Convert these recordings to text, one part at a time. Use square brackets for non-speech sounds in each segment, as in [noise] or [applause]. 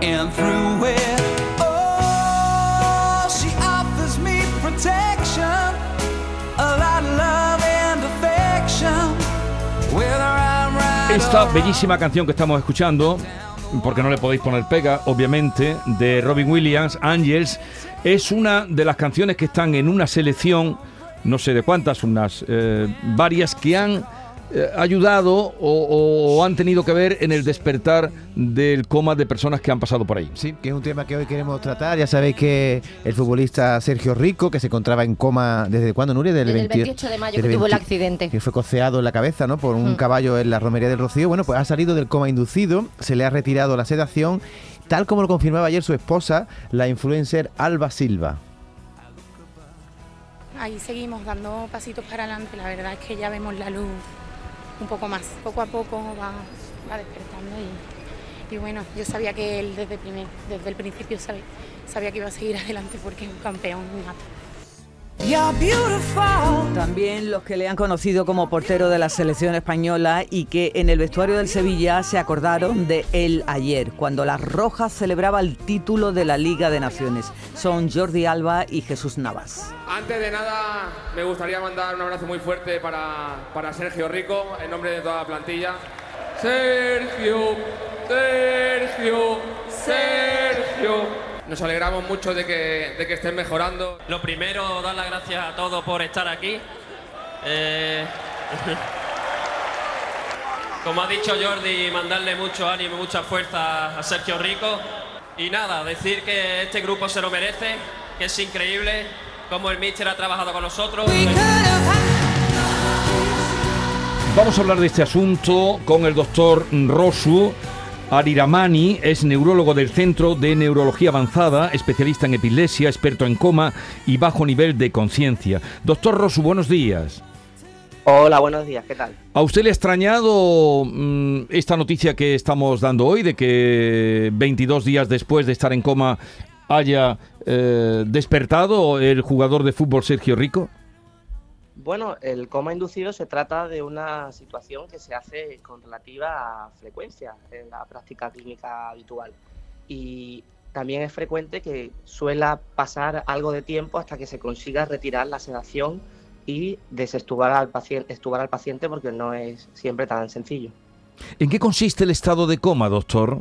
And through it, oh, she offers me protection, a lot of love and affection. Whether I'm right Esta bellísima canción que estamos escuchando, porque no le podéis poner pega, obviamente, de Robin Williams, Angels, es una de las canciones que están en una selección, no sé de cuántas, unas eh, varias que han eh, ayudado o, o han tenido que ver en el despertar del coma de personas que han pasado por ahí. Sí, que es un tema que hoy queremos tratar. Ya sabéis que el futbolista Sergio Rico, que se encontraba en coma desde cuándo, Nuria? Del Desde el 20 28 de mayo que tuvo el 20 accidente. Que fue coceado en la cabeza, ¿no? Por un Mm. caballo en la romería del Rocío. Bueno, pues ha salido del coma inducido, se le ha retirado la sedación, tal como lo confirmaba ayer su esposa, la influencer Alba Silva. Ahí seguimos dando pasitos para adelante. La verdad es que ya vemos la luz un poco más. Poco a poco va, va despertando y, bueno, yo sabía que él desde, primer- desde el principio sabía, sabía que iba a seguir [laughs] adelante porque es un campeón nato. También los que le han conocido como portero de la selección española y que en el vestuario del Sevilla se acordaron de él ayer, cuando las Rojas celebraba el título de la Liga de Naciones. Son Jordi Alba y Jesús Navas. Antes de nada, me gustaría mandar un abrazo muy fuerte para, para Sergio Rico, en nombre de toda la plantilla. Sergio, Sergio. Nos alegramos mucho de que, de que estén mejorando. Lo primero, dar las gracias a todos por estar aquí. Eh, [laughs] como ha dicho Jordi, mandarle mucho ánimo y mucha fuerza a Sergio Rico. Y nada, decir que este grupo se lo merece, que es increíble cómo el míster ha trabajado con nosotros. Vamos a hablar de este asunto con el doctor Rosu Ariramani, es neurólogo del Centro de Neurología Avanzada, especialista en epilepsia, experto en coma y bajo nivel de conciencia. Doctor Rosu, buenos días. Hola, buenos días, ¿qué tal? ¿A usted le ha extrañado mm, esta noticia que estamos dando hoy de que 22 días después de estar en coma haya eh, despertado el jugador de fútbol Sergio Rico? Bueno, el coma inducido se trata de una situación que se hace con relativa frecuencia en la práctica clínica habitual. Y también es frecuente que suela pasar algo de tiempo hasta que se consiga retirar la sedación y desestubar al paciente, estubar al paciente porque no es siempre tan sencillo. ¿En qué consiste el estado de coma, doctor?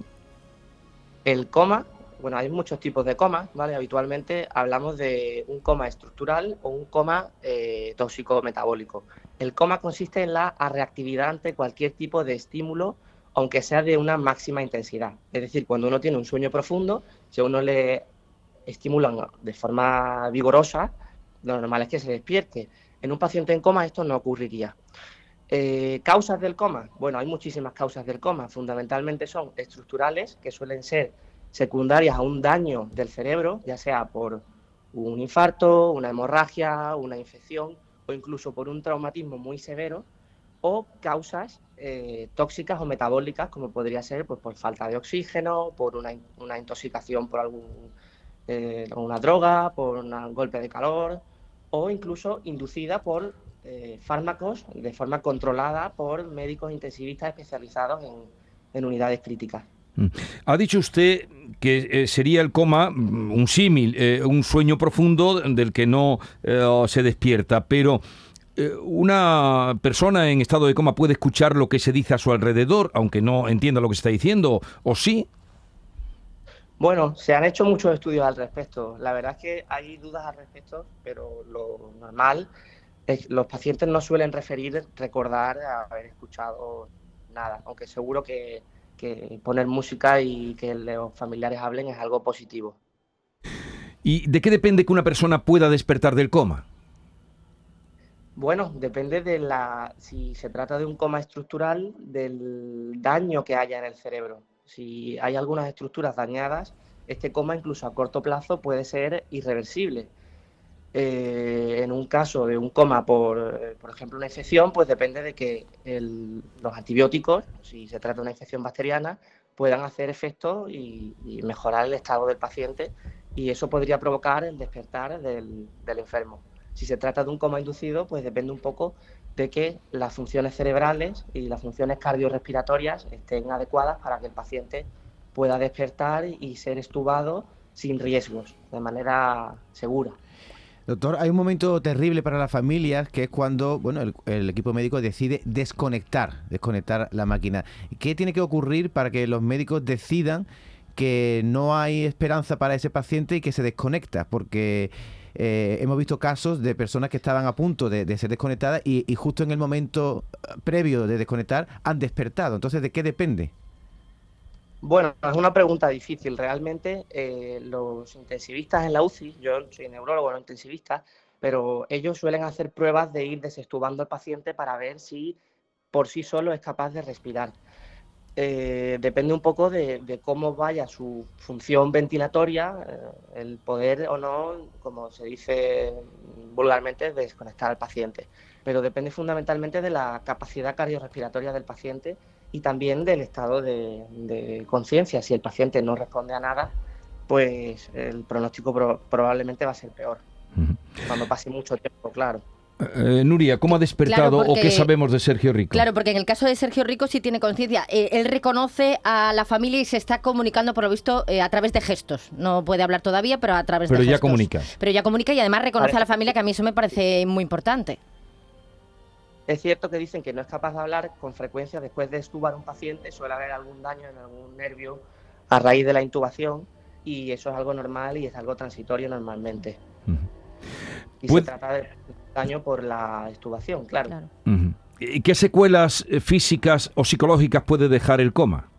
El coma, bueno, hay muchos tipos de coma, ¿vale? Habitualmente hablamos de un coma estructural o un coma eh, tóxico metabólico. El coma consiste en la reactividad ante cualquier tipo de estímulo, aunque sea de una máxima intensidad. Es decir, cuando uno tiene un sueño profundo, si a uno le estimulan de forma vigorosa, lo normal es que se despierte. En un paciente en coma esto no ocurriría. Eh, ¿Causas del coma? Bueno, hay muchísimas causas del coma. Fundamentalmente son estructurales, que suelen ser secundarias a un daño del cerebro, ya sea por un infarto, una hemorragia, una infección o incluso por un traumatismo muy severo, o causas eh, tóxicas o metabólicas, como podría ser pues, por falta de oxígeno, por una, in- una intoxicación por algún, eh, alguna droga, por un golpe de calor, o incluso inducida por eh, fármacos de forma controlada por médicos intensivistas especializados en unidades críticas. Mm. Ha dicho usted que eh, sería el coma mm, un símil, eh, un sueño profundo del que no eh, se despierta, pero una persona en estado de coma puede escuchar lo que se dice a su alrededor, aunque no entienda lo que se está diciendo, ¿o sí? Bueno, se han hecho muchos estudios al respecto. La verdad es que hay dudas al respecto, pero lo normal es los pacientes no suelen referir, recordar haber escuchado nada, aunque seguro que, que poner música y que los familiares hablen es algo positivo. ¿Y de qué depende que una persona pueda despertar del coma? Bueno, depende de la, si se trata de un coma estructural, del daño que haya en el cerebro. Si hay algunas estructuras dañadas, este coma incluso a corto plazo puede ser irreversible. Eh, en un caso de un coma por, eh, por ejemplo, una infección, pues depende de que el- los antibióticos, si se trata de una infección bacteriana, puedan hacer efecto y, mejorar el estado del paciente y eso podría provocar el despertar del, del enfermo. Si se trata de un coma inducido, pues depende un poco de que las funciones cerebrales y las funciones cardiorrespiratorias estén adecuadas para que el paciente pueda despertar y ser estubado sin riesgos, de manera segura. Doctor, hay un momento terrible para las familias que es cuando bueno, el, equipo médico decide desconectar, desconectar la máquina. ¿Qué tiene que ocurrir para que los médicos decidan que no hay esperanza para ese paciente y que se desconecta? Porque eh, hemos visto casos de personas que estaban a punto de, de ser desconectadas y, y, justo en el momento previo de desconectar han despertado. Entonces, ¿de qué depende? Bueno, es una pregunta difícil. Realmente eh, los intensivistas en la UCI, yo soy neurólogo, no intensivista, pero ellos suelen hacer pruebas de ir desestubando al paciente para ver si por sí solo es capaz de respirar. Eh, depende un poco de, cómo vaya su función ventilatoria, eh, el poder o no, como se dice vulgarmente, desconectar al paciente. Pero depende fundamentalmente de la capacidad cardiorrespiratoria del paciente y también del estado de, de conciencia. Si el paciente no responde a nada, pues el pronóstico pro, probablemente va a ser peor. Uh -huh. Cuando pase mucho tiempo, claro. Eh, Nuria, ¿cómo ha despertado Claro, porque- o qué sabemos de Sergio Rico? Claro, porque en el caso de Sergio Rico sí tiene conciencia. Eh, él reconoce a la familia y se está comunicando, por lo visto, eh, a través de gestos. No puede hablar todavía, pero a través Pero de ya gestos. comunica. Pero ya comunica y además reconoce a la familia, que a mí eso me parece muy importante. Es cierto que dicen que no es capaz de hablar con frecuencia después de estubar a un paciente, suele haber algún daño en algún nervio a raíz de la intubación y eso es algo normal y es algo transitorio normalmente. Y Puede- se trata de daño por la estubación, claro. ¿Y qué secuelas eh, físicas o psicológicas puede dejar el coma?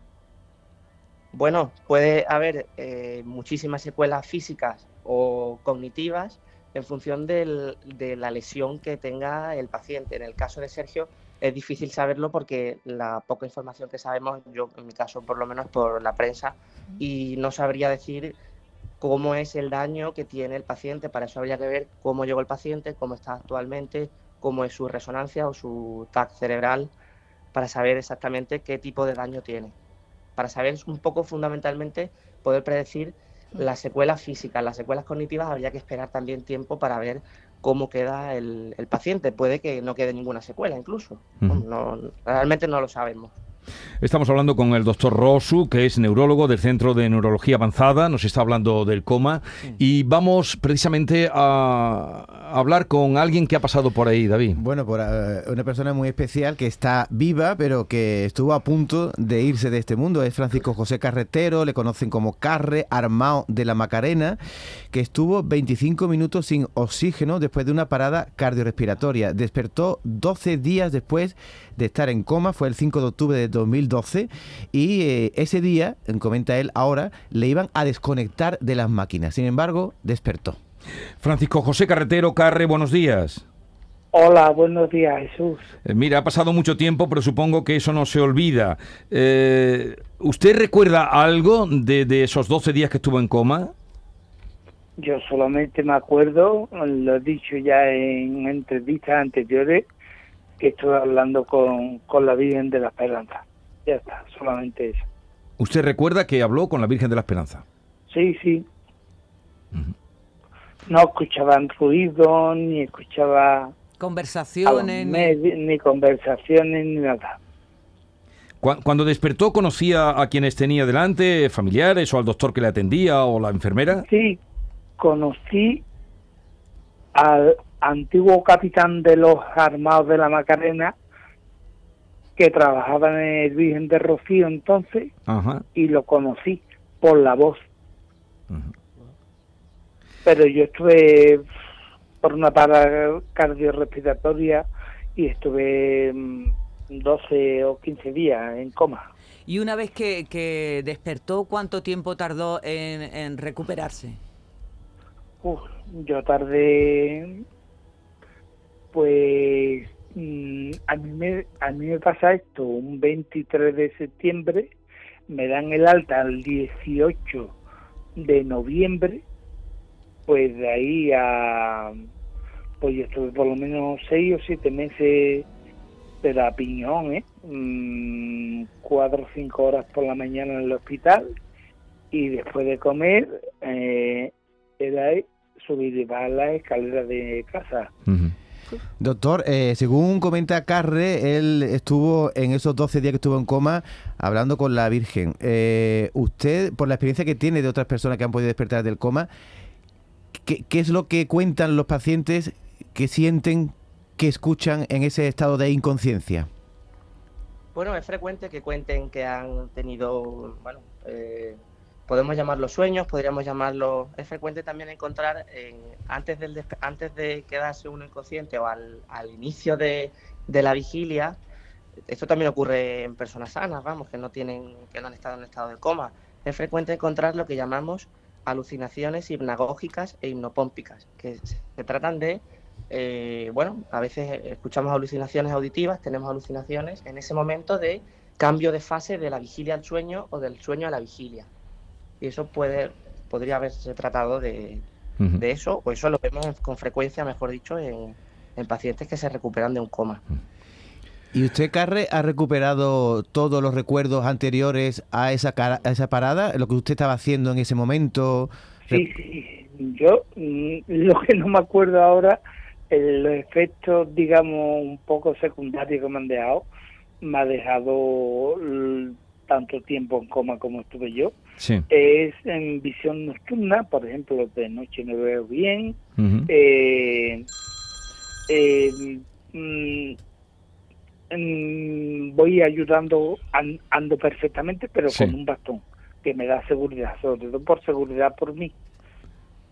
Bueno, puede haber eh, muchísimas secuelas físicas o cognitivas en función del- de la lesión que tenga el paciente. En el caso de Sergio es difícil saberlo porque la poca información que sabemos, yo en mi caso por lo menos por la prensa, y no sabría decir cómo es el daño que tiene el paciente. Para eso habría que ver cómo llegó el paciente, cómo está actualmente, cómo es su resonancia o su TAC cerebral, para saber exactamente qué tipo de daño tiene para saber un poco fundamentalmente poder predecir las secuelas físicas, las secuelas cognitivas, habría que esperar también tiempo para ver cómo queda el, el paciente. Puede que no quede ninguna secuela incluso. No, realmente no lo sabemos. Estamos hablando con el doctor Rosu, que es neurólogo del Centro de Neurología Avanzada, nos está hablando del coma y vamos precisamente a hablar con alguien que ha pasado por ahí, David. Bueno, por eh, una persona muy especial que está viva, pero que estuvo a punto de irse de este mundo. Es Francisco José Carretero, le conocen como Carre, armado de la Macarena, que estuvo 25 minutos sin oxígeno después de una parada cardiorrespiratoria. Despertó 12 días después de estar en coma, fue el 5 de octubre de 2012, y eh, ese día, comenta él ahora, le iban a desconectar de las máquinas. Sin embargo, despertó. Francisco José Carretero, Carre, buenos días. Hola, buenos días, Jesús. Eh, mira, ha pasado mucho tiempo, pero supongo que eso no se olvida. Eh, ¿Usted recuerda algo de, de esos 12 días que estuvo en coma? Yo solamente me acuerdo, lo he dicho ya en entrevistas anteriores, que estuve hablando con, con la Virgen de la Esperanza. Ya está, solamente eso. ¿Usted recuerda que habló con la Virgen de la Esperanza? Sí, sí. No escuchaban ruido, ni escuchaba Conversaciones. ni- ni conversaciones, ni nada. Cu- Cuando despertó, ¿conocía a quienes tenía delante, familiares o al doctor que le atendía o la enfermera? Sí, conocí al antiguo capitán de los armados de la Macarena, que trabajaba en el Virgen de Rocío entonces, Ajá. y lo conocí por la voz. Pero yo estuve por una parada cardiorrespiratoria y estuve mm, 12 o 15 días en coma. Y una vez que, que despertó, ¿cuánto tiempo tardó en, en recuperarse? Uf, yo tardé, pues, a mí, me, a mí me pasa esto, un 23 de septiembre, me dan el alta el 18 de noviembre, pues de ahí a, pues yo estuve por lo menos seis o siete meses, pero a piñón, ¿eh? Mm, cuatro o cinco horas por la mañana en el hospital y después de comer eh, era subir y bajar las escaleras de casa. Ujú. Doctor, eh, según comenta Carre, él estuvo en esos 12 días que estuvo en coma hablando con la Virgen. Eh, usted, por la experiencia que tiene de otras personas que han podido despertar del coma, ¿qué, es lo que cuentan los pacientes que sienten, que escuchan en ese estado de inconsciencia? Bueno, es frecuente que cuenten que han tenido, bueno, eh, podemos llamarlos sueños, podríamos llamarlo. Es frecuente también encontrar en- antes, del, antes de quedarse uno inconsciente o al, al inicio de, de la vigilia. Esto también ocurre en personas sanas, vamos, que no tienen, que no han estado en estado de coma. Es frecuente encontrar lo que llamamos alucinaciones hipnagógicas e hipnopómpicas, que se tratan de eh, bueno, a veces escuchamos alucinaciones auditivas, tenemos alucinaciones en ese momento de cambio de fase de la vigilia al sueño o del sueño a la vigilia. Y eso puede, podría haberse tratado de, de eso, o eso lo vemos con frecuencia, mejor dicho, en, en pacientes que se recuperan de un coma. ¿Y usted, Carre, ha recuperado todos los recuerdos anteriores a esa, cara- a esa parada? ¿Lo que usted estaba haciendo en ese momento? Sí, sí. Yo mm, lo que no me acuerdo ahora, el- los efectos, digamos, un poco secundarios que me han dejado, me ha dejado tanto tiempo en coma como estuve yo. Sí. Es en visión nocturna, por ejemplo, de noche no veo bien. Eh, eh, mm, mm, voy ayudando, an- ando perfectamente, pero Sí. con un bastón, que me da seguridad, sobre todo por seguridad por mí.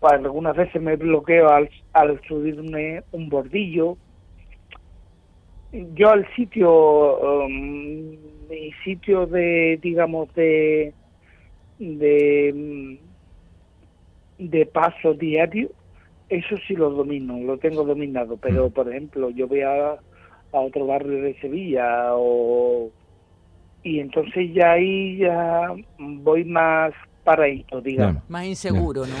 Algunas veces me bloqueo al, al subirme un bordillo. Yo al sitio, um, mi sitio de, digamos, de, de, mm, de paso diario, eso sí lo domino, lo tengo dominado, pero por ejemplo yo voy a, a otro barrio de Sevilla o y entonces ya ahí ya voy más paraíso, digamos. Más inseguro, ¿no?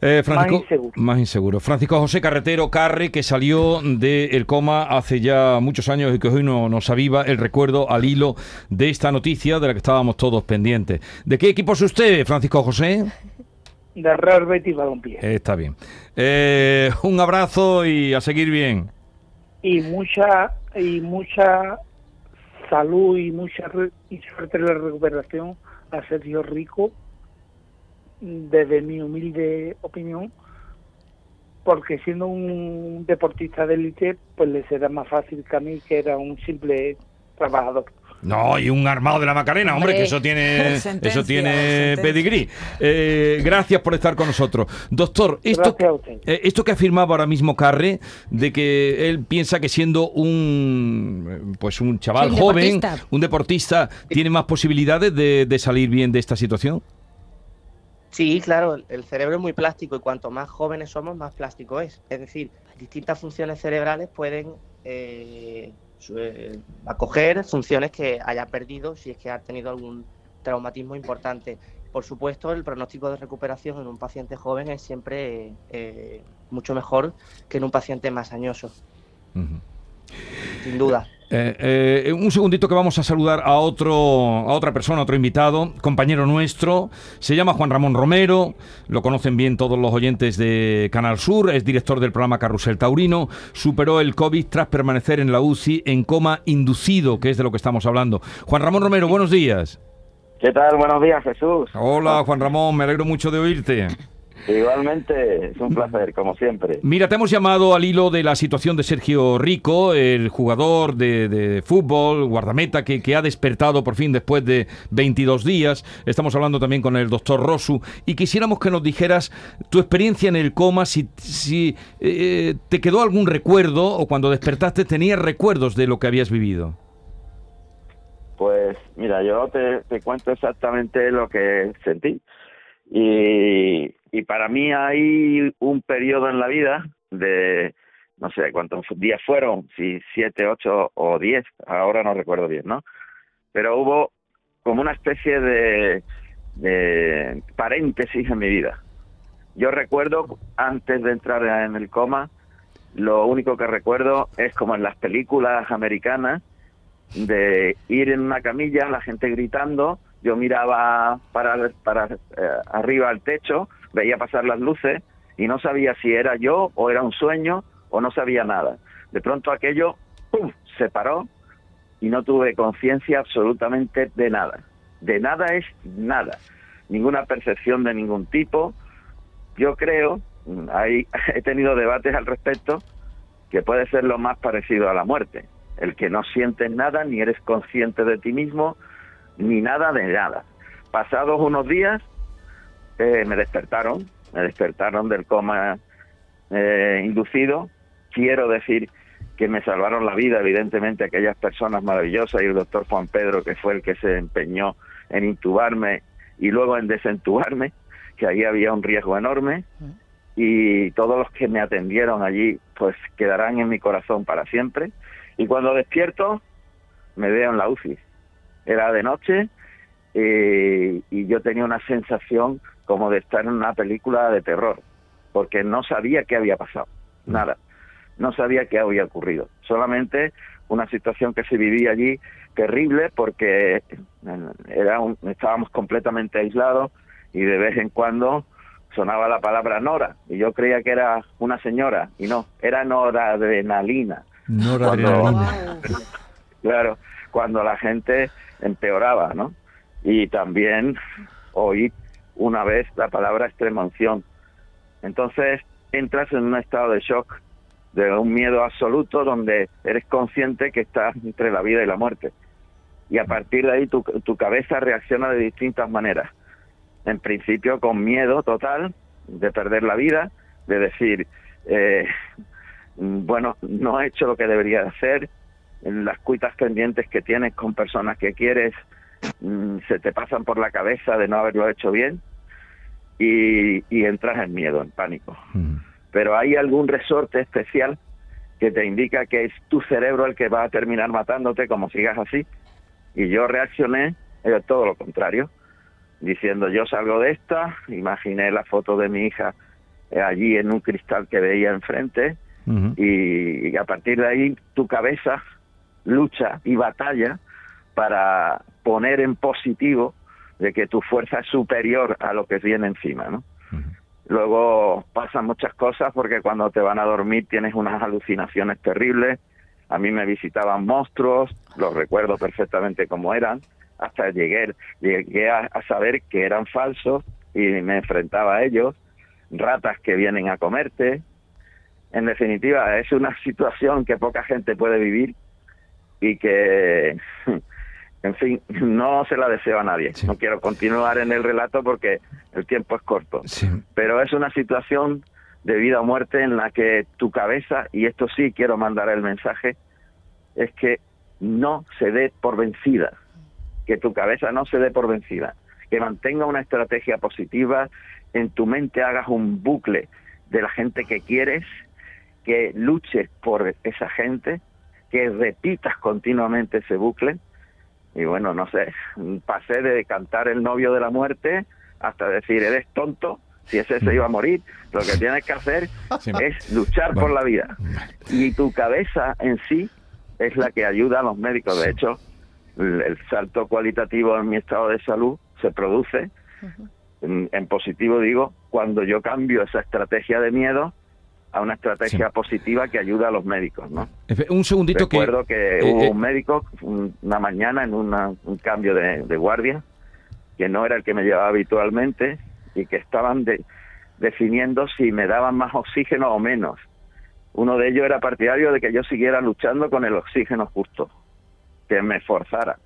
Eh, Francisco, Más inseguro. más inseguro. Francisco José Carretero Carre, que salió del coma hace ya muchos años y que hoy no, nos aviva el recuerdo al hilo de esta noticia de la que estábamos todos pendientes. ¿De qué equipo es usted, Francisco José? De Real Betis Balompié. Eh, está bien. Eh, un abrazo y a seguir bien. Y mucha y mucha salud y mucha re- y suerte en la recuperación a Sergio Rico desde mi humilde opinión porque siendo un deportista de élite pues le será más fácil que a mí que era un simple trabajador No, y un armado de la Macarena, hombre, Hombre. que eso tiene, [laughs] eso tiene pedigrí. Eh, gracias por estar con nosotros. Doctor, esto, eh, esto que afirmaba ahora mismo Carre, de que él piensa que siendo un pues un chaval Sí, un joven, deportista. un deportista, tiene más posibilidades de, de salir bien de esta situación. Sí, claro, el- cerebro es muy plástico y cuanto más jóvenes somos, más plástico es. Es decir, distintas funciones cerebrales pueden eh, eh, acoger funciones que haya perdido si es que ha tenido algún traumatismo importante. Por supuesto, el pronóstico de recuperación en un paciente joven es siempre eh, mucho mejor que en un paciente más añoso, sin duda. Eh, eh, un segundito que vamos a saludar a otro, a otra persona, a otro invitado, compañero nuestro. Se llama Juan Ramón Romero, lo conocen bien todos los oyentes de Canal Sur, es director del programa Carrusel Taurino. Superó el COVID tras permanecer en la UCI en coma inducido, que es de lo que estamos hablando. Juan Ramón Romero, buenos días. ¿Qué tal? Buenos días, Jesús. Hola, Juan Ramón, me alegro mucho de oírte. Igualmente, es un placer, como siempre. Mira, te hemos llamado al hilo de la situación de Sergio Rico, el jugador de, de fútbol, guardameta, que, que ha despertado por fin después de 22 días. Estamos hablando también con el doctor Rosu y quisiéramos que nos dijeras tu experiencia en el coma, si, si eh, te quedó algún recuerdo o cuando despertaste tenías recuerdos de lo que habías vivido. Pues mira, yo te, te cuento exactamente lo que sentí. Y, y para mí hay un periodo en la vida de, no sé cuántos días fueron, si siete, ocho o diez, ahora no recuerdo bien, ¿no? Pero hubo como una especie de, paréntesis en mi vida. Yo recuerdo, antes de entrar en el coma, lo único que recuerdo es como en las películas americanas, de ir en una camilla, la gente gritando, yo miraba para, para eh, arriba al techo, veía pasar las luces y no sabía si era yo o era un sueño o no sabía nada. De pronto aquello se paró y no tuve conciencia absolutamente de nada. De nada es nada. Ninguna percepción de ningún tipo. Yo creo, hay, [laughs] he tenido debates al respecto, que puede ser lo más parecido a la muerte. El que no sientes nada, ni eres consciente de ti mismo, ni nada de nada. Pasados unos días, me despertaron, me despertaron del coma eh, inducido. Quiero decir que me salvaron la vida, evidentemente, aquellas personas maravillosas y el doctor Juan Pedro, que fue el que se empeñó en intubarme y luego en desentubarme, que ahí había un riesgo enorme. Y todos los que me atendieron allí, pues quedarán en mi corazón para siempre. Y cuando despierto, me veo en la UCI. Era de noche eh, y yo tenía una sensación como de estar en una película de terror, porque no sabía qué había pasado, nada, no sabía qué había ocurrido, solamente una situación que se vivía allí terrible porque era un, estábamos completamente aislados y de vez en cuando sonaba la palabra Nora y yo creía que era una señora y no, era noradrenalina. Noradrenalina. [laughs] claro, cuando la gente empeoraba, ¿no? Y también oí una vez la palabra extremoción. Entonces entras en un estado de shock, de un miedo absoluto, donde eres consciente que estás entre la vida y la muerte. Y a partir de ahí tu, tu cabeza reacciona de distintas maneras. En principio con miedo total de perder la vida, de decir, eh, bueno, no he hecho lo que debería hacer, las cuitas pendientes que tienes con personas que quieres mm, se te pasan por la cabeza de no haberlo hecho bien y, y entras en miedo, en pánico. Pero hay algún resorte especial que te indica que es tu cerebro el que va a terminar matándote como sigas así. Y yo reaccioné eh, todo lo contrario, diciendo yo salgo de esta, imaginé la foto de mi hija eh, allí en un cristal que veía enfrente y, y a partir de ahí tu cabeza lucha y batalla para poner en positivo de que tu fuerza es superior a lo que viene encima, ¿no? Luego pasan muchas cosas porque cuando te van a dormir tienes unas alucinaciones terribles. A mí me visitaban monstruos, los recuerdo perfectamente cómo eran, hasta llegué, llegué a, a saber que eran falsos y me enfrentaba a ellos, ratas que vienen a comerte. En definitiva, es una situación que poca gente puede vivir y que, en fin, [laughs] no se la deseo a nadie. No quiero continuar en el relato porque el tiempo es corto. Pero es una situación de vida o muerte en la que tu cabeza, y esto sí quiero mandar el mensaje, es que no se dé por vencida, que tu cabeza no se dé por vencida, que mantenga una estrategia positiva, en tu mente hagas un bucle de la gente que quieres, que luches por esa gente, que repitas continuamente ese bucle. Y bueno, no sé, [laughs] pasé de cantar el novio de la muerte hasta decir, eres tonto, si ese se iba a morir, lo que tienes que hacer [laughs] es luchar por la vida. Y tu cabeza en sí es la que ayuda a los médicos. De hecho, el, el salto cualitativo en mi estado de salud se produce, en, en positivo digo, cuando yo cambio esa estrategia de miedo a una estrategia positiva que ayuda a los médicos, ¿no? Un segundito que... Recuerdo que, eh, hubo eh, un médico un- una mañana en una- un cambio de, de guardia que no era el que me llevaba habitualmente y que estaban de- definiendo si me daban más oxígeno o menos. Uno de ellos era partidario de que yo siguiera luchando con el oxígeno justo, que me forzara.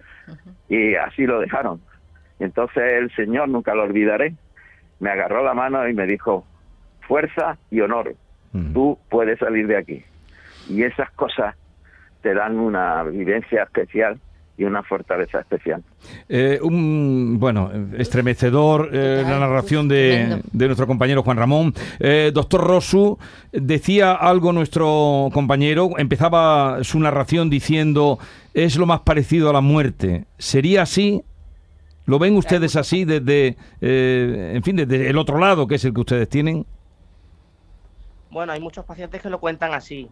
Y así lo dejaron. Y entonces el señor, nunca lo olvidaré, me agarró la mano y me dijo, fuerza y honor, tú puedes salir de aquí. Y esas cosas te dan una vivencia especial y una fortaleza especial. Eh, un, bueno, estremecedor eh, la narración de, de nuestro compañero Juan Ramón. Eh, doctor Rosu, decía algo nuestro compañero, empezaba su narración diciendo, es lo más parecido a la muerte. ¿Sería así? ¿Lo ven ustedes así desde, eh, en fin, desde el otro lado, que es el que ustedes tienen? Bueno, hay muchos pacientes que lo cuentan así.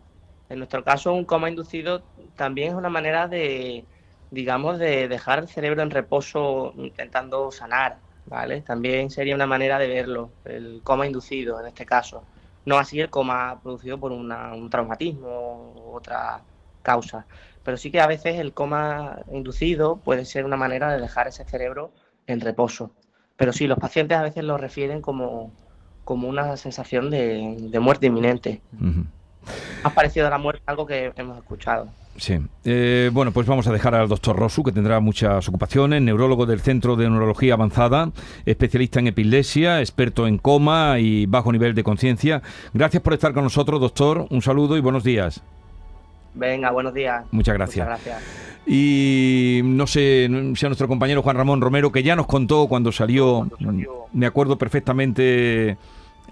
En nuestro caso, un coma inducido también es una manera de, digamos, de dejar el cerebro en reposo intentando sanar, ¿vale? También sería una manera de verlo, el coma inducido en este caso. No así el coma producido por un traumatismo u otra causa. Pero sí que a veces el coma inducido puede ser una manera de dejar ese cerebro en reposo. Pero sí, los pacientes a veces lo refieren como, como una sensación de, de muerte inminente. Más parecido a la muerte, algo que hemos escuchado. Sí. Eh, bueno, pues vamos a dejar al doctor Rosu, que tendrá muchas ocupaciones, neurólogo del Centro de Neurología Avanzada, especialista en epilepsia, experto en coma y bajo nivel de conciencia. Gracias por estar con nosotros, doctor. Un saludo y buenos días. Venga, buenos días. Muchas gracias. Muchas gracias. Y no sé si a nuestro compañero Juan Ramón Romero, que ya nos contó cuando salió, me acuerdo perfectamente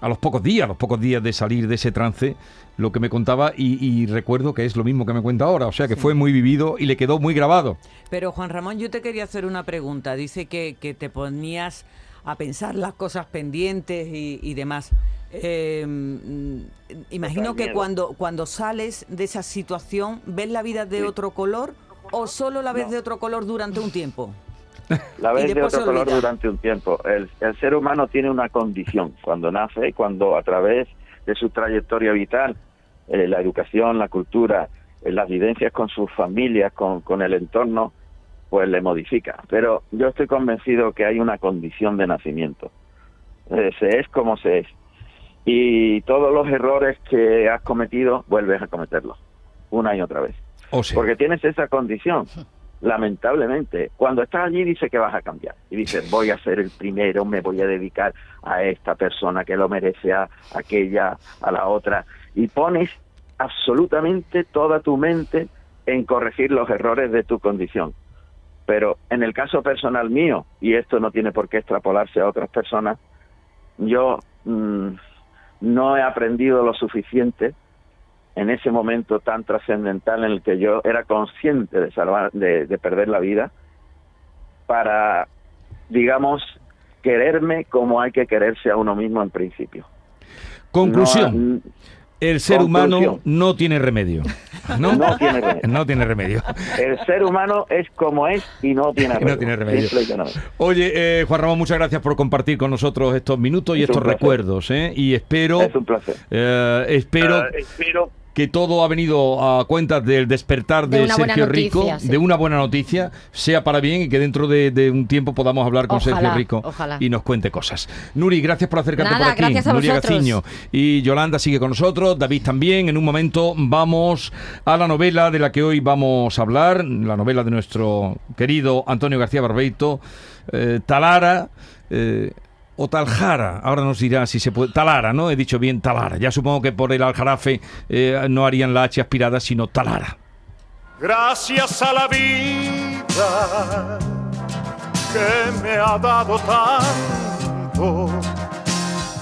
a los pocos días, a los pocos días de salir de ese trance, lo que me contaba y, y recuerdo que es lo mismo que me cuenta ahora, o sea que fue muy vivido y le quedó muy grabado. Pero Juan Ramón, yo te quería hacer una pregunta. Dice que, que te ponías a pensar las cosas pendientes y, y demás. Eh, mm, imagino que cuando, cuando sales de esa situación, ¿ves la vida de otro color o solo la ves de otro color durante un tiempo? La ves de otro color durante un tiempo. El, el ser humano tiene una condición cuando nace y cuando a través de su trayectoria vital, eh, la educación, la cultura, eh, las vivencias con sus familias, con, con el entorno, pues le modifica. Pero yo estoy convencido que hay una condición de nacimiento. Eh, se es como se es. Y todos los errores que has cometido, vuelves a cometerlos, una y otra vez. O sea, Porque tienes esa condición. Lamentablemente, cuando estás allí dice que vas a cambiar. Y dices, voy a ser el primero, me voy a dedicar a esta persona que lo merece, a aquella, a la otra. Y pones absolutamente toda tu mente en corregir los errores de tu condición. Pero en el caso personal mío, y esto no tiene por qué extrapolarse a otras personas, yo mm, no he aprendido lo suficiente en ese momento tan trascendental en el que yo era consciente de salvar, de, de perder la vida, para, digamos, quererme como hay que quererse a uno mismo en principio. conclusión. No, el ser conclusión. humano no tiene remedio. ¿No? No tiene remedio. No tiene remedio. [laughs] el ser humano es como es y no tiene [laughs] Y no remedio. tiene remedio. Oye, eh, Juan Ramón, muchas gracias por compartir con nosotros estos minutos y Es estos recuerdos. ¿eh? Y espero, Es un placer. eh, espero espero que todo ha venido a cuenta del despertar de, Sergio noticia, Rico, sí. de una buena noticia, sea para bien y que dentro de, de un tiempo podamos hablar con Ojalá, Sergio Rico ojalá. y nos cuente cosas. Nuri, gracias por acercarte Nada, por aquí. gracias a Nuria. Gaciño. Y Yolanda sigue con nosotros, David también. En un momento vamos a la novela de la que hoy vamos a hablar, la novela de nuestro querido Antonio García Barbeito, eh, Talara. eh, o Taljara, ahora nos dirá si se puede. Talara, ¿no? He dicho bien Talara. Ya supongo que por el aljarafe eh, no harían la H aspirada, sino Talara. Gracias a la vida que me ha dado tanto,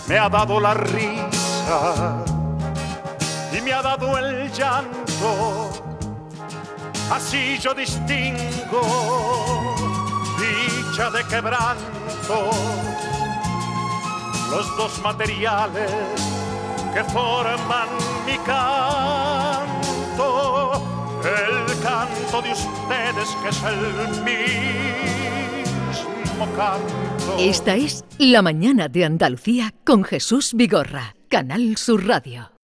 me ha dado la risa y me ha dado el llanto. Así yo distingo dicha de quebranto, los dos materiales que forman mi canto, el canto de ustedes que es el mismo canto. Esta es La mañana de Andalucía con Jesús Vigorra, Canal Sur Radio.